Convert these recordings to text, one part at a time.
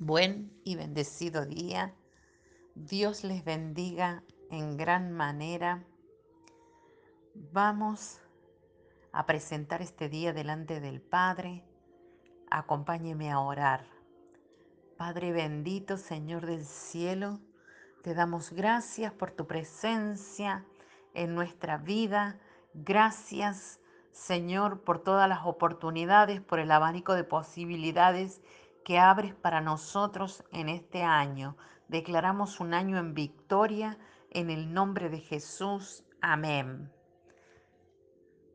Buen y bendecido día. Dios les bendiga en gran manera. Vamos a presentar este día delante del Padre. Acompáñeme a orar. Padre bendito, Señor del cielo, te damos gracias por tu presencia en nuestra vida. Gracias, Señor, por todas las oportunidades, por el abanico de posibilidades que abres para nosotros en este año. Declaramos un año en victoria en el nombre de Jesús. Amén.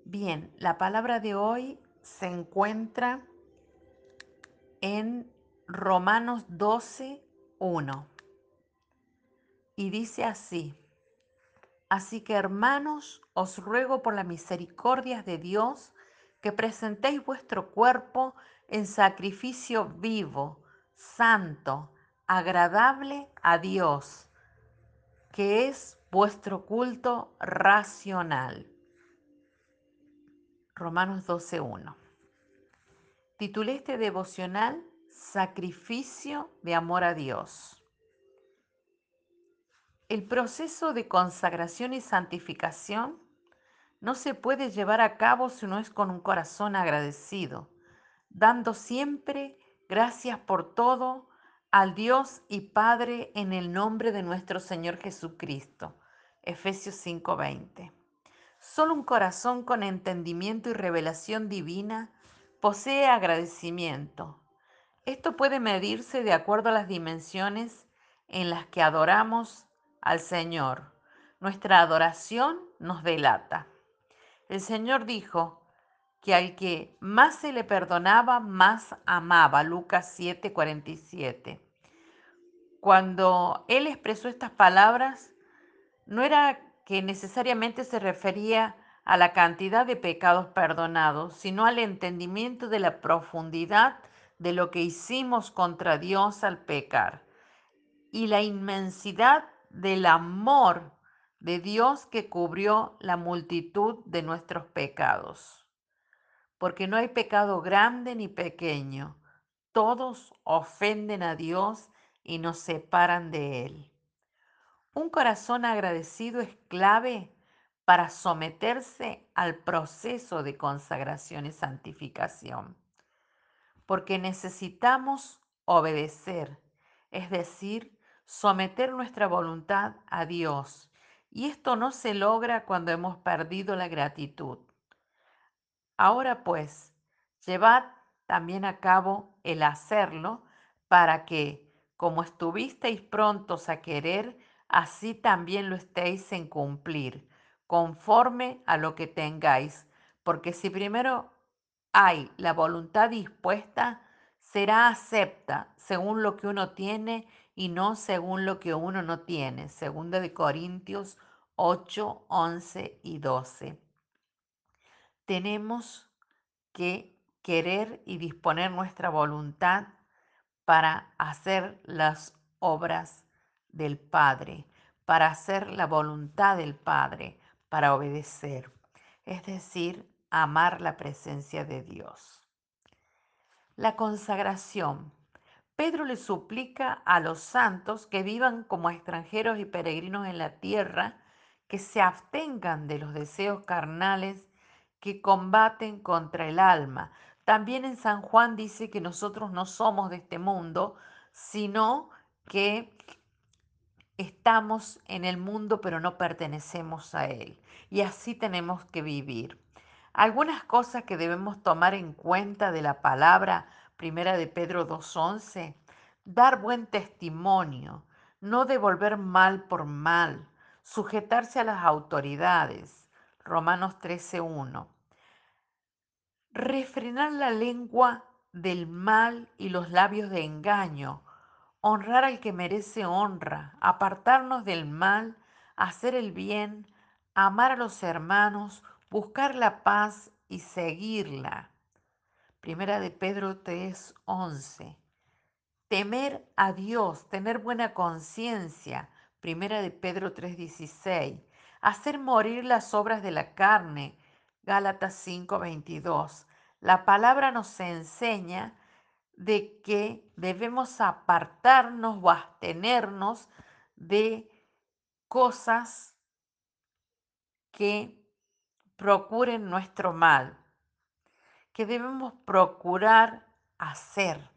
Bien, la palabra de hoy se encuentra en Romanos 12, 1. Y dice así, así que hermanos, os ruego por las misericordias de Dios que presentéis vuestro cuerpo en sacrificio vivo, santo, agradable a Dios, que es vuestro culto racional. Romanos 12.1. Titulé este devocional Sacrificio de amor a Dios. El proceso de consagración y santificación no se puede llevar a cabo si no es con un corazón agradecido, dando siempre gracias por todo al Dios y Padre en el nombre de nuestro Señor Jesucristo. Efesios 5:20. Solo un corazón con entendimiento y revelación divina posee agradecimiento. Esto puede medirse de acuerdo a las dimensiones en las que adoramos al Señor. Nuestra adoración nos delata. El Señor dijo que al que más se le perdonaba, más amaba. Lucas 7:47. Cuando Él expresó estas palabras, no era que necesariamente se refería a la cantidad de pecados perdonados, sino al entendimiento de la profundidad de lo que hicimos contra Dios al pecar y la inmensidad del amor de Dios que cubrió la multitud de nuestros pecados. Porque no hay pecado grande ni pequeño, todos ofenden a Dios y nos separan de Él. Un corazón agradecido es clave para someterse al proceso de consagración y santificación, porque necesitamos obedecer, es decir, someter nuestra voluntad a Dios. Y esto no se logra cuando hemos perdido la gratitud. Ahora pues, llevad también a cabo el hacerlo para que, como estuvisteis prontos a querer, así también lo estéis en cumplir, conforme a lo que tengáis. Porque si primero hay la voluntad dispuesta, será acepta según lo que uno tiene y no según lo que uno no tiene. Segunda de Corintios 8, 11 y 12 tenemos que querer y disponer nuestra voluntad para hacer las obras del Padre, para hacer la voluntad del Padre, para obedecer, es decir, amar la presencia de Dios. La consagración. Pedro le suplica a los santos que vivan como extranjeros y peregrinos en la tierra, que se abstengan de los deseos carnales que combaten contra el alma. También en San Juan dice que nosotros no somos de este mundo, sino que estamos en el mundo pero no pertenecemos a él. Y así tenemos que vivir. Algunas cosas que debemos tomar en cuenta de la palabra primera de Pedro 2.11, dar buen testimonio, no devolver mal por mal, sujetarse a las autoridades, Romanos 13.1. Refrenar la lengua del mal y los labios de engaño, honrar al que merece honra, apartarnos del mal, hacer el bien, amar a los hermanos, buscar la paz y seguirla. Primera de Pedro 3:11. Temer a Dios, tener buena conciencia. Primera de Pedro 3:16 hacer morir las obras de la carne. Gálatas 5:22. La palabra nos enseña de que debemos apartarnos o abstenernos de cosas que procuren nuestro mal, que debemos procurar hacer,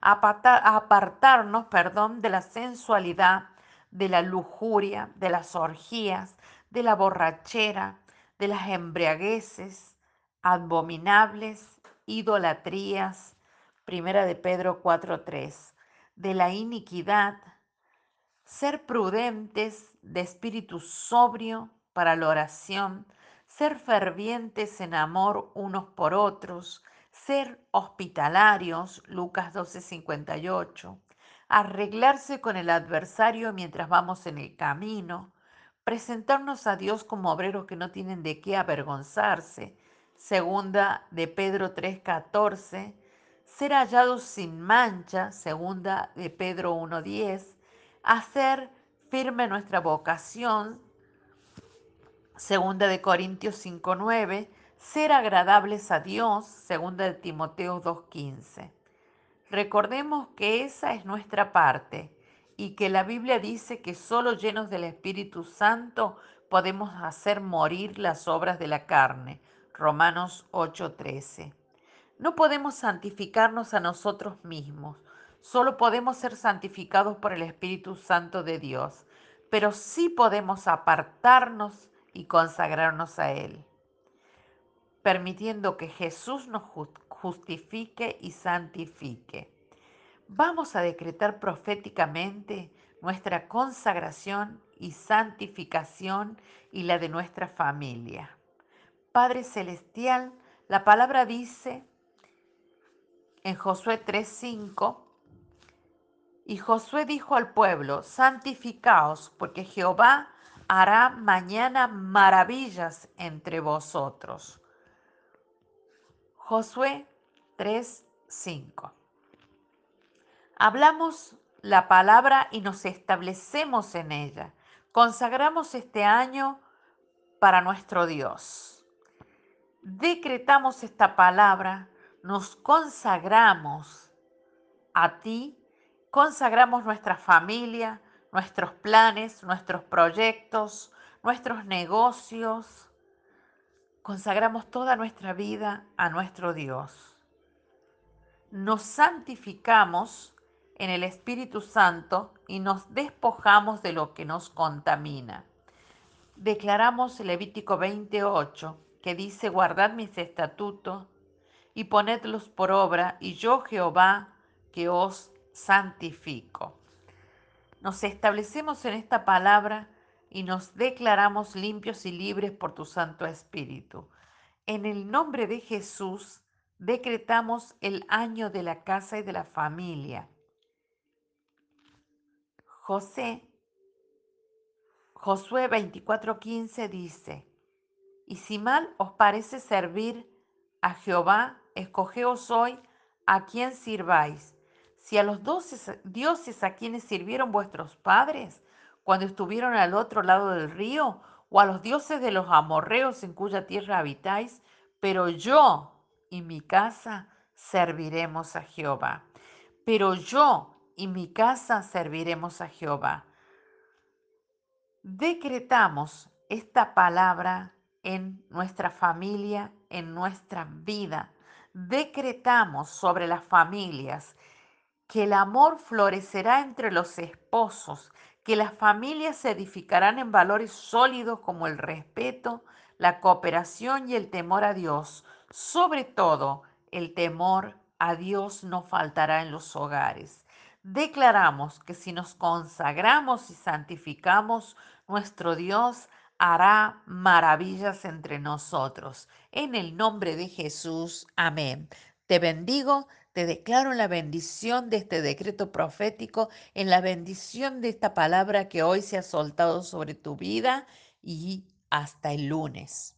apartarnos, perdón, de la sensualidad, de la lujuria, de las orgías, de la borrachera, de las embriagueces, abominables, idolatrías, primera de Pedro 4:3, de la iniquidad, ser prudentes, de espíritu sobrio para la oración, ser fervientes en amor unos por otros, ser hospitalarios, Lucas 12:58, arreglarse con el adversario mientras vamos en el camino, presentarnos a Dios como obreros que no tienen de qué avergonzarse, segunda de Pedro 3:14, ser hallados sin mancha, segunda de Pedro 1:10, hacer firme nuestra vocación, segunda de Corintios 5:9, ser agradables a Dios, segunda de Timoteo 2:15. Recordemos que esa es nuestra parte y que la Biblia dice que solo llenos del Espíritu Santo podemos hacer morir las obras de la carne. Romanos 8:13. No podemos santificarnos a nosotros mismos, solo podemos ser santificados por el Espíritu Santo de Dios, pero sí podemos apartarnos y consagrarnos a Él, permitiendo que Jesús nos justifique y santifique. Vamos a decretar proféticamente nuestra consagración y santificación y la de nuestra familia. Padre Celestial, la palabra dice en Josué 3:5, y Josué dijo al pueblo, santificaos, porque Jehová hará mañana maravillas entre vosotros. Josué 3:5. Hablamos la palabra y nos establecemos en ella. Consagramos este año para nuestro Dios. Decretamos esta palabra nos consagramos a ti, consagramos nuestra familia, nuestros planes, nuestros proyectos, nuestros negocios, consagramos toda nuestra vida a nuestro Dios. Nos santificamos en el Espíritu Santo y nos despojamos de lo que nos contamina. Declaramos Levítico 28, que dice, guardad mis estatutos y ponedlos por obra, y yo Jehová que os santifico. Nos establecemos en esta palabra y nos declaramos limpios y libres por tu Santo Espíritu. En el nombre de Jesús decretamos el año de la casa y de la familia. José, Josué 24:15 dice, y si mal os parece servir a Jehová, escogeos hoy a quién sirváis. Si a los doce dioses a quienes sirvieron vuestros padres cuando estuvieron al otro lado del río, o a los dioses de los amorreos en cuya tierra habitáis, pero yo y mi casa serviremos a Jehová. Pero yo y mi casa serviremos a Jehová. Decretamos esta palabra en nuestra familia, en nuestra vida decretamos sobre las familias que el amor florecerá entre los esposos, que las familias se edificarán en valores sólidos como el respeto, la cooperación y el temor a Dios. Sobre todo, el temor a Dios no faltará en los hogares. Declaramos que si nos consagramos y santificamos, nuestro Dios hará maravillas entre nosotros. En el nombre de Jesús, amén. Te bendigo, te declaro la bendición de este decreto profético, en la bendición de esta palabra que hoy se ha soltado sobre tu vida y hasta el lunes.